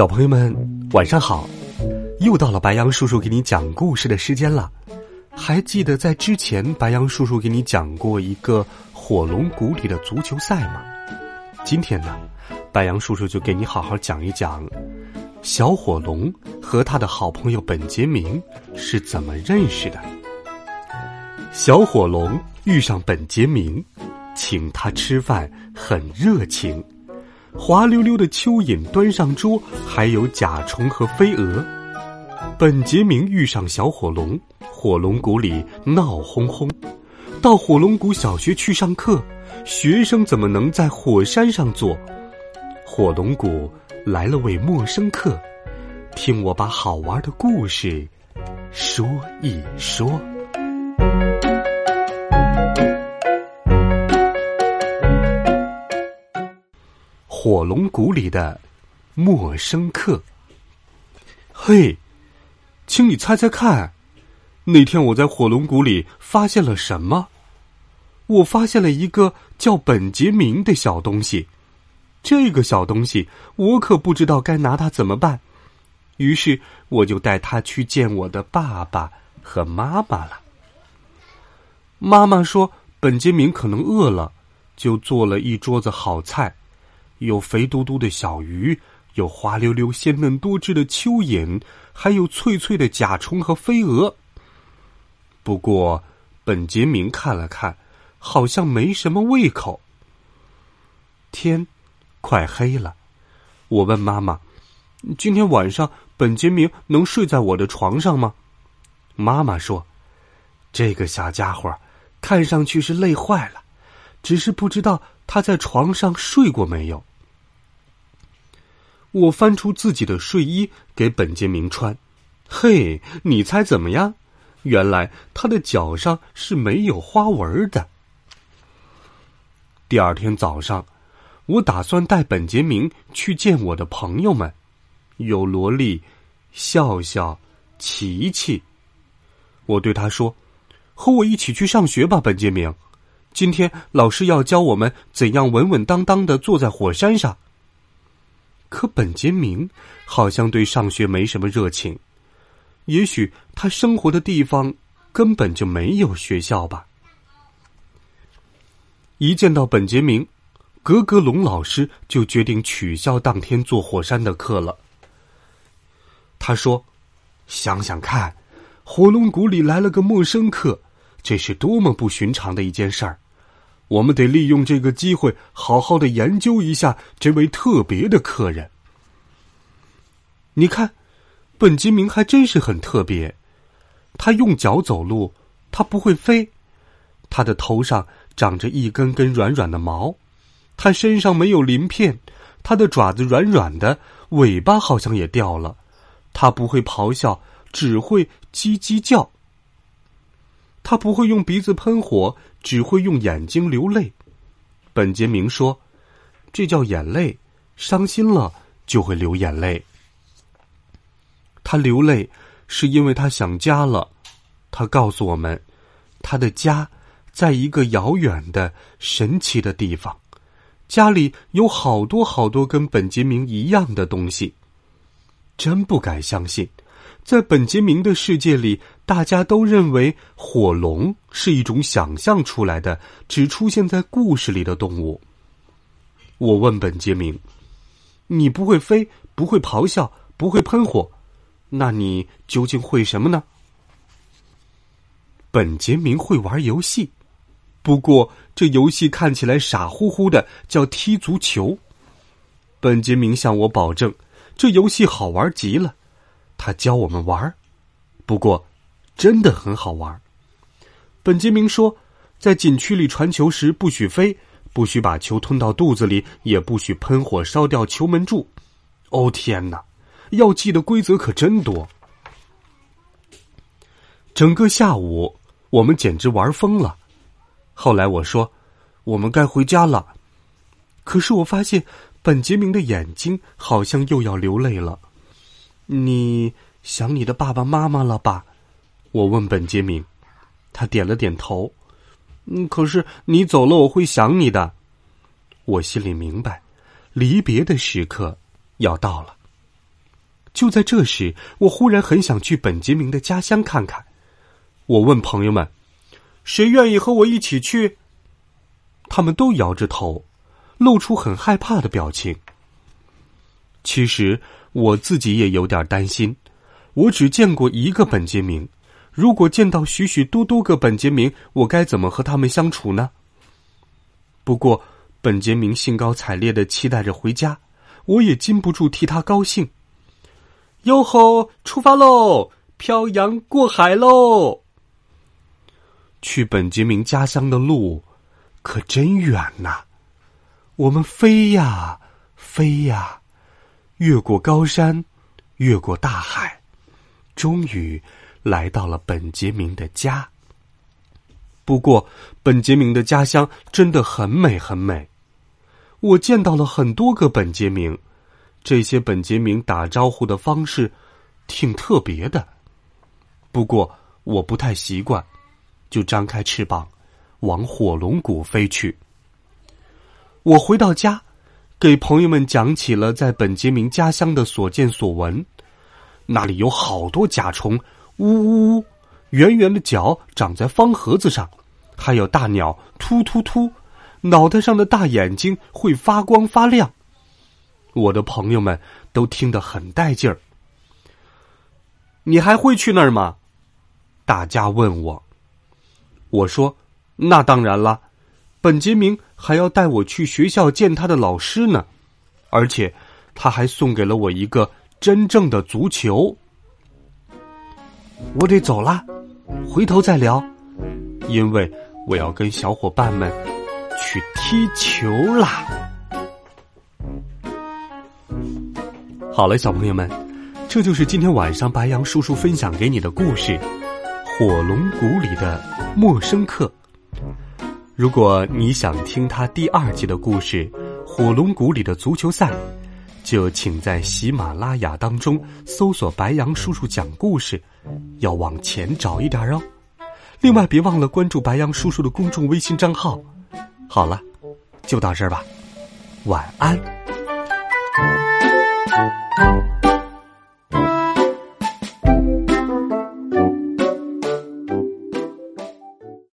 小朋友们，晚上好！又到了白羊叔叔给你讲故事的时间了。还记得在之前，白羊叔叔给你讲过一个火龙谷里的足球赛吗？今天呢，白羊叔叔就给你好好讲一讲小火龙和他的好朋友本杰明是怎么认识的。小火龙遇上本杰明，请他吃饭，很热情。滑溜溜的蚯蚓端上桌，还有甲虫和飞蛾。本杰明遇上小火龙，火龙谷里闹哄哄。到火龙谷小学去上课，学生怎么能在火山上坐？火龙谷来了位陌生客，听我把好玩的故事说一说。火龙谷里的陌生客。嘿，请你猜猜看，那天我在火龙谷里发现了什么？我发现了一个叫本杰明的小东西。这个小东西，我可不知道该拿它怎么办。于是，我就带他去见我的爸爸和妈妈了。妈妈说，本杰明可能饿了，就做了一桌子好菜。有肥嘟嘟的小鱼，有滑溜溜、鲜嫩多汁的蚯蚓，还有脆脆的甲虫和飞蛾。不过，本杰明看了看，好像没什么胃口。天快黑了，我问妈妈：“今天晚上本杰明能睡在我的床上吗？”妈妈说：“这个小家伙看上去是累坏了，只是不知道他在床上睡过没有。”我翻出自己的睡衣给本杰明穿，嘿，你猜怎么样？原来他的脚上是没有花纹的。第二天早上，我打算带本杰明去见我的朋友们，有萝莉、笑笑、琪琪。我对他说：“和我一起去上学吧，本杰明。今天老师要教我们怎样稳稳当当的坐在火山上。”可本杰明好像对上学没什么热情，也许他生活的地方根本就没有学校吧。一见到本杰明，格格龙老师就决定取消当天坐火山的课了。他说：“想想看，火龙谷里来了个陌生客，这是多么不寻常的一件事儿。”我们得利用这个机会，好好的研究一下这位特别的客人。你看，本杰明还真是很特别。他用脚走路，他不会飞。他的头上长着一根根软软的毛，他身上没有鳞片，他的爪子软软的，尾巴好像也掉了。他不会咆哮，只会叽叽叫。他不会用鼻子喷火，只会用眼睛流泪。本杰明说：“这叫眼泪，伤心了就会流眼泪。”他流泪是因为他想家了。他告诉我们，他的家在一个遥远的、神奇的地方，家里有好多好多跟本杰明一样的东西。真不敢相信。在本杰明的世界里，大家都认为火龙是一种想象出来的、只出现在故事里的动物。我问本杰明：“你不会飞，不会咆哮，不会喷火，那你究竟会什么呢？”本杰明会玩游戏，不过这游戏看起来傻乎乎的，叫踢足球。本杰明向我保证，这游戏好玩极了。他教我们玩不过真的很好玩本杰明说，在禁区里传球时不许飞，不许把球吞到肚子里，也不许喷火烧掉球门柱，哦天哪，要记的规则可真多。整个下午，我们简直玩疯了。后来我说：“我们该回家了。”可是我发现本杰明的眼睛好像又要流泪了。你想你的爸爸妈妈了吧？我问本杰明，他点了点头。嗯，可是你走了，我会想你的。我心里明白，离别的时刻要到了。就在这时，我忽然很想去本杰明的家乡看看。我问朋友们：“谁愿意和我一起去？”他们都摇着头，露出很害怕的表情。其实我自己也有点担心。我只见过一个本杰明，如果见到许许多多个本杰明，我该怎么和他们相处呢？不过，本杰明兴高采烈的期待着回家，我也禁不住替他高兴。哟吼，出发喽！漂洋过海喽！去本杰明家乡的路可真远呐！我们飞呀飞呀，越过高山，越过大海，终于来到了本杰明的家。不过，本杰明的家乡真的很美很美。我见到了很多个本杰明，这些本杰明打招呼的方式挺特别的。不过，我不太习惯。就张开翅膀，往火龙谷飞去。我回到家，给朋友们讲起了在本杰明家乡的所见所闻。那里有好多甲虫，呜呜呜，圆圆的脚长在方盒子上，还有大鸟，突突突，脑袋上的大眼睛会发光发亮。我的朋友们都听得很带劲儿。你还会去那儿吗？大家问我。我说：“那当然了，本杰明还要带我去学校见他的老师呢，而且他还送给了我一个真正的足球。”我得走了，回头再聊，因为我要跟小伙伴们去踢球啦。好了，小朋友们，这就是今天晚上白羊叔叔分享给你的故事。火龙谷里的陌生客。如果你想听他第二季的故事《火龙谷里的足球赛》，就请在喜马拉雅当中搜索“白羊叔叔讲故事”，要往前找一点哦。另外，别忘了关注白羊叔叔的公众微信账号。好了，就到这儿吧，晚安。